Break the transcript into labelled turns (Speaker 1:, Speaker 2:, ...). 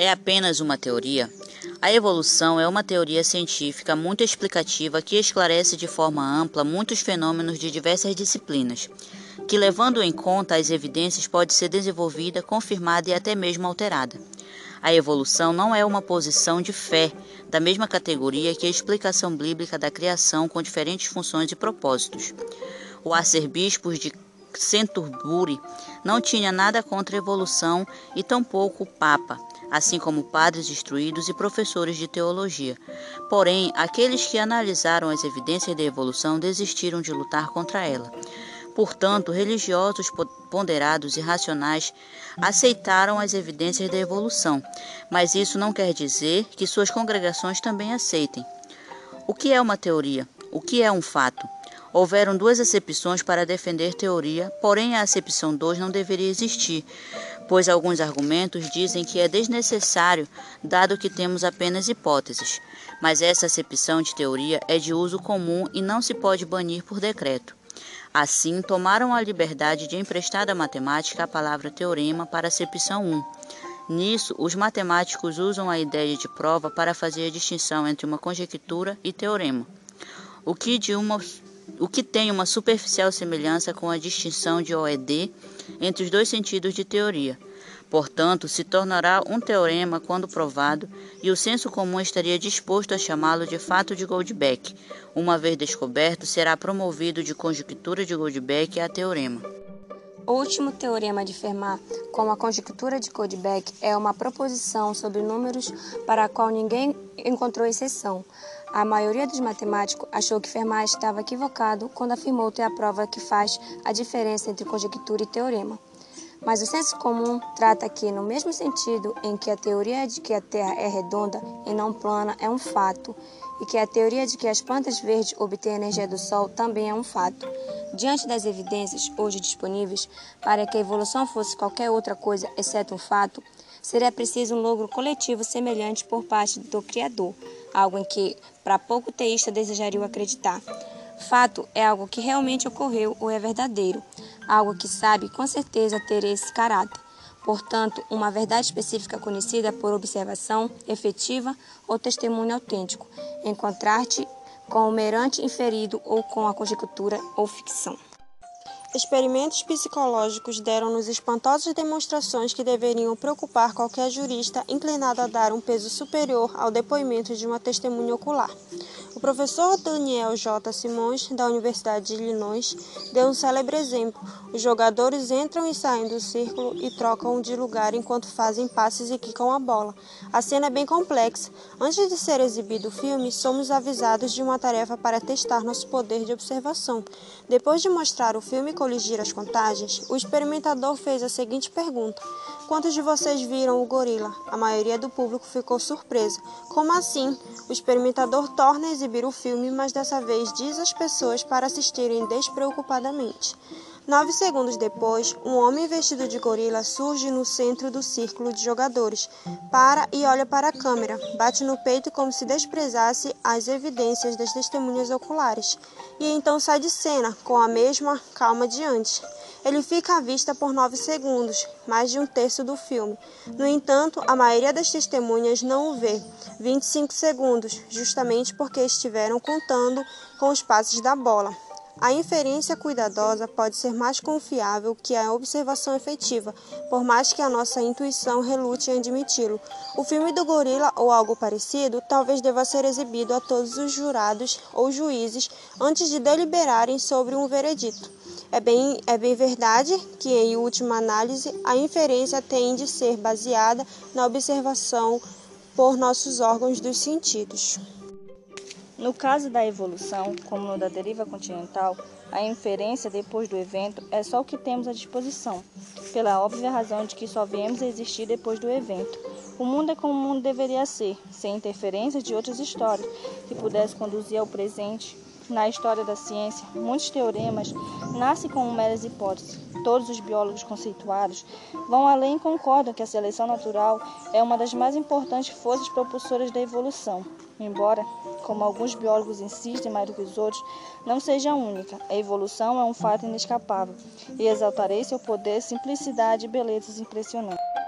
Speaker 1: é apenas uma teoria? A evolução é uma teoria científica muito explicativa que esclarece de forma ampla muitos fenômenos de diversas disciplinas, que, levando em conta as evidências, pode ser desenvolvida, confirmada e até mesmo alterada. A evolução não é uma posição de fé, da mesma categoria que a explicação bíblica da criação com diferentes funções e propósitos. O arcebispo de Centurbury não tinha nada contra a evolução e tampouco o Papa, assim como padres instruídos e professores de teologia. Porém, aqueles que analisaram as evidências da evolução desistiram de lutar contra ela. Portanto, religiosos ponderados e racionais aceitaram as evidências da evolução, mas isso não quer dizer que suas congregações também aceitem. O que é uma teoria? O que é um fato? Houveram duas acepções para defender teoria, porém a acepção 2 não deveria existir, pois alguns argumentos dizem que é desnecessário, dado que temos apenas hipóteses. Mas essa acepção de teoria é de uso comum e não se pode banir por decreto. Assim, tomaram a liberdade de emprestar da matemática a palavra teorema para acepção 1. Nisso, os matemáticos usam a ideia de prova para fazer a distinção entre uma conjectura e teorema, o que de uma o que tem uma superficial semelhança com a distinção de OED entre os dois sentidos de teoria. Portanto, se tornará um teorema quando provado, e o senso comum estaria disposto a chamá-lo de fato de Goldbeck. Uma vez descoberto, será promovido de conjectura de Goldbeck a teorema.
Speaker 2: O último teorema de Fermat, como a conjectura de Goldbeck, é uma proposição sobre números para a qual ninguém encontrou exceção. A maioria dos matemáticos achou que Fermat estava equivocado quando afirmou ter a prova que faz a diferença entre conjectura e teorema. Mas o senso comum trata que, no mesmo sentido em que a teoria de que a Terra é redonda e não plana é um fato, e que a teoria de que as plantas verdes obtêm energia do Sol também é um fato. Diante das evidências hoje disponíveis para que a evolução fosse qualquer outra coisa exceto um fato, seria preciso um logro coletivo semelhante por parte do Criador, algo em que, para pouco teísta, desejariam acreditar. Fato é algo que realmente ocorreu ou é verdadeiro, algo que sabe com certeza ter esse caráter. Portanto, uma verdade específica conhecida por observação efetiva ou testemunho autêntico, encontrar-te com o merante inferido ou com a conjectura ou ficção. Experimentos psicológicos deram-nos espantosas demonstrações que deveriam preocupar qualquer jurista inclinado a dar um peso superior ao depoimento de uma testemunha ocular. O professor Daniel J. Simões, da Universidade de Illinois, deu um célebre exemplo. Os jogadores entram e saem do círculo e trocam de lugar enquanto fazem passes e quicam a bola. A cena é bem complexa. Antes de ser exibido o filme, somos avisados de uma tarefa para testar nosso poder de observação. Depois de mostrar o filme coligir as contagens, o experimentador fez a seguinte pergunta: Quantos de vocês viram o gorila? A maioria do público ficou surpresa. Como assim? O experimentador torna exibir o filme, mas dessa vez diz às pessoas para assistirem despreocupadamente. Nove segundos depois, um homem vestido de gorila surge no centro do círculo de jogadores. Para e olha para a câmera. Bate no peito como se desprezasse as evidências das testemunhas oculares. E então sai de cena, com a mesma calma de antes. Ele fica à vista por nove segundos, mais de um terço do filme. No entanto, a maioria das testemunhas não o vê. 25 segundos, justamente porque estiveram contando com os passes da bola. A inferência cuidadosa pode ser mais confiável que a observação efetiva, por mais que a nossa intuição relute em admiti-lo. O filme do gorila ou algo parecido talvez deva ser exibido a todos os jurados ou juízes antes de deliberarem sobre um veredito. É bem, é bem verdade que, em última análise, a inferência tem de ser baseada na observação por nossos órgãos dos sentidos.
Speaker 3: No caso da evolução, como no da deriva continental, a inferência depois do evento é só o que temos à disposição, pela óbvia razão de que só viemos a existir depois do evento. O mundo é como o mundo deveria ser, sem interferência de outras histórias, que pudesse conduzir ao presente. Na história da ciência, muitos teoremas nascem como meras hipóteses. Todos os biólogos conceituados vão além e concordam que a seleção natural é uma das mais importantes forças propulsoras da evolução. Embora, como alguns biólogos insistem mais do que os outros, não seja única, a evolução é um fato inescapável e exaltarei seu poder, simplicidade e belezas impressionantes.